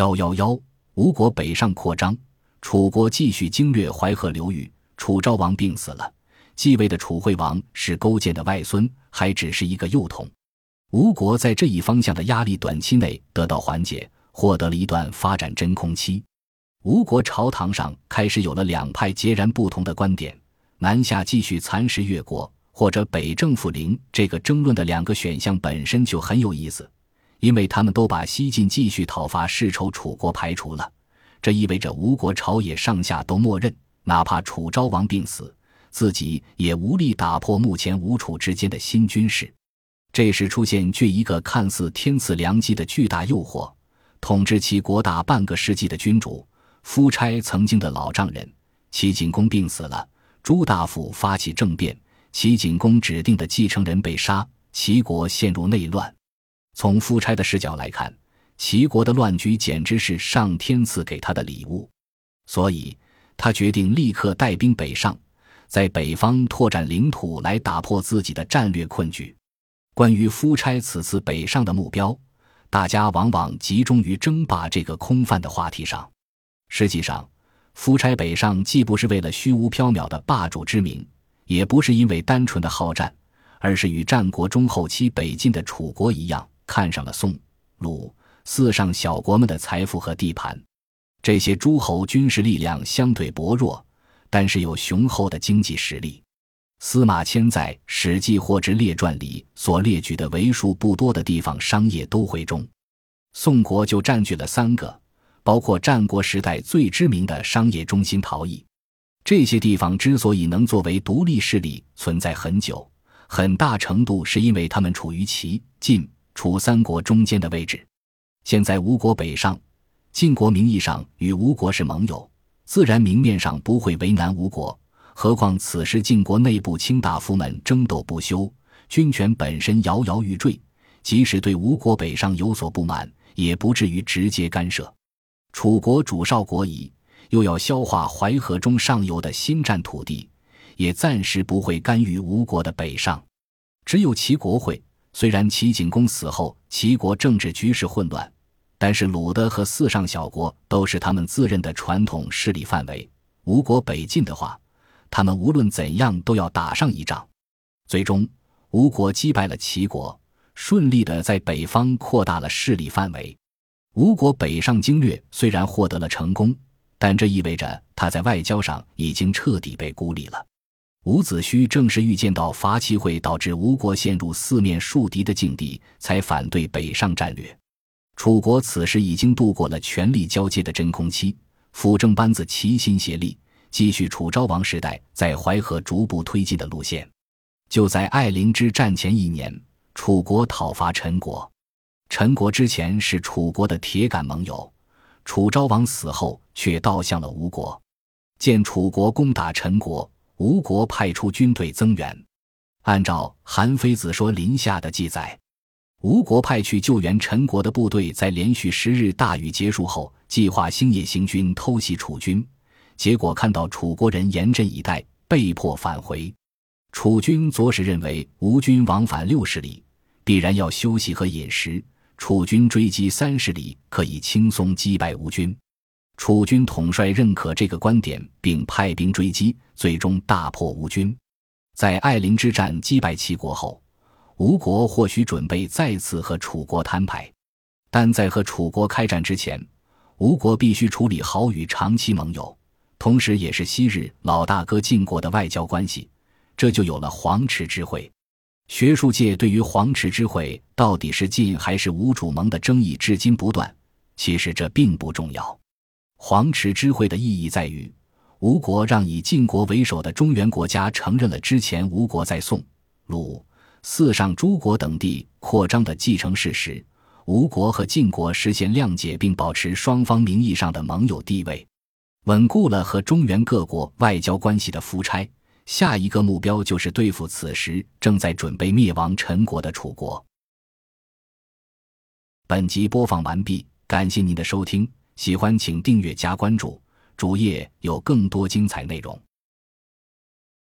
幺幺幺，吴国北上扩张，楚国继续经略淮河流域。楚昭王病死了，继位的楚惠王是勾践的外孙，还只是一个幼童。吴国在这一方向的压力短期内得到缓解，获得了一段发展真空期。吴国朝堂上开始有了两派截然不同的观点：南下继续蚕食越国，或者北征复陵。这个争论的两个选项本身就很有意思，因为他们都把西晋继续讨伐世仇楚国排除了。这意味着吴国朝野上下都默认，哪怕楚昭王病死，自己也无力打破目前吴楚之间的新军事。这时出现据一个看似天赐良机的巨大诱惑：统治齐国大半个世纪的君主。夫差曾经的老丈人齐景公病死了，朱大夫发起政变，齐景公指定的继承人被杀，齐国陷入内乱。从夫差的视角来看，齐国的乱局简直是上天赐给他的礼物，所以他决定立刻带兵北上，在北方拓展领土，来打破自己的战略困局。关于夫差此次北上的目标，大家往往集中于争霸这个空泛的话题上。实际上，夫差北上既不是为了虚无缥缈的霸主之名，也不是因为单纯的好战，而是与战国中后期北进的楚国一样，看上了宋、鲁、四上小国们的财富和地盘。这些诸侯军事力量相对薄弱，但是有雄厚的经济实力。司马迁在《史记》或之列传里所列举的为数不多的地方商业都会中，宋国就占据了三个。包括战国时代最知名的商业中心陶邑，这些地方之所以能作为独立势力存在很久，很大程度是因为他们处于齐、晋、楚三国中间的位置。现在吴国北上，晋国名义上与吴国是盟友，自然明面上不会为难吴国。何况此时晋国内部卿大夫们争斗不休，军权本身摇摇欲坠，即使对吴国北上有所不满，也不至于直接干涉。楚国主少国矣，又要消化淮河中上游的新占土地，也暂时不会干预吴国的北上。只有齐国会。虽然齐景公死后，齐国政治局势混乱，但是鲁的和四上小国都是他们自认的传统势力范围。吴国北进的话，他们无论怎样都要打上一仗。最终，吴国击败了齐国，顺利的在北方扩大了势力范围。吴国北上经略虽然获得了成功，但这意味着他在外交上已经彻底被孤立了。伍子胥正是预见到伐齐会导致吴国陷入四面树敌的境地，才反对北上战略。楚国此时已经度过了权力交接的真空期，辅政班子齐心协力，继续楚昭王时代在淮河逐步推进的路线。就在艾陵之战前一年，楚国讨伐陈国。陈国之前是楚国的铁杆盟友，楚昭王死后却倒向了吴国。见楚国攻打陈国，吴国派出军队增援。按照《韩非子·说林下》的记载，吴国派去救援陈国的部队，在连续十日大雨结束后，计划星夜行军偷袭楚军，结果看到楚国人严阵以待，被迫返回。楚军左使认为吴军往返六十里，必然要休息和饮食。楚军追击三十里，可以轻松击败吴军。楚军统帅认可这个观点，并派兵追击，最终大破吴军。在艾陵之战击败齐国后，吴国或许准备再次和楚国摊牌，但在和楚国开战之前，吴国必须处理好与长期盟友，同时也是昔日老大哥晋国的外交关系，这就有了黄池之会。学术界对于黄池之会到底是晋还是吴主盟的争议至今不断。其实这并不重要。黄池之会的意义在于，吴国让以晋国为首的中原国家承认了之前吴国在宋、鲁、四上诸国等地扩张的继承事实。吴国和晋国实现谅解，并保持双方名义上的盟友地位，稳固了和中原各国外交关系的夫差。下一个目标就是对付此时正在准备灭亡陈国的楚国。本集播放完毕，感谢您的收听，喜欢请订阅加关注，主页有更多精彩内容。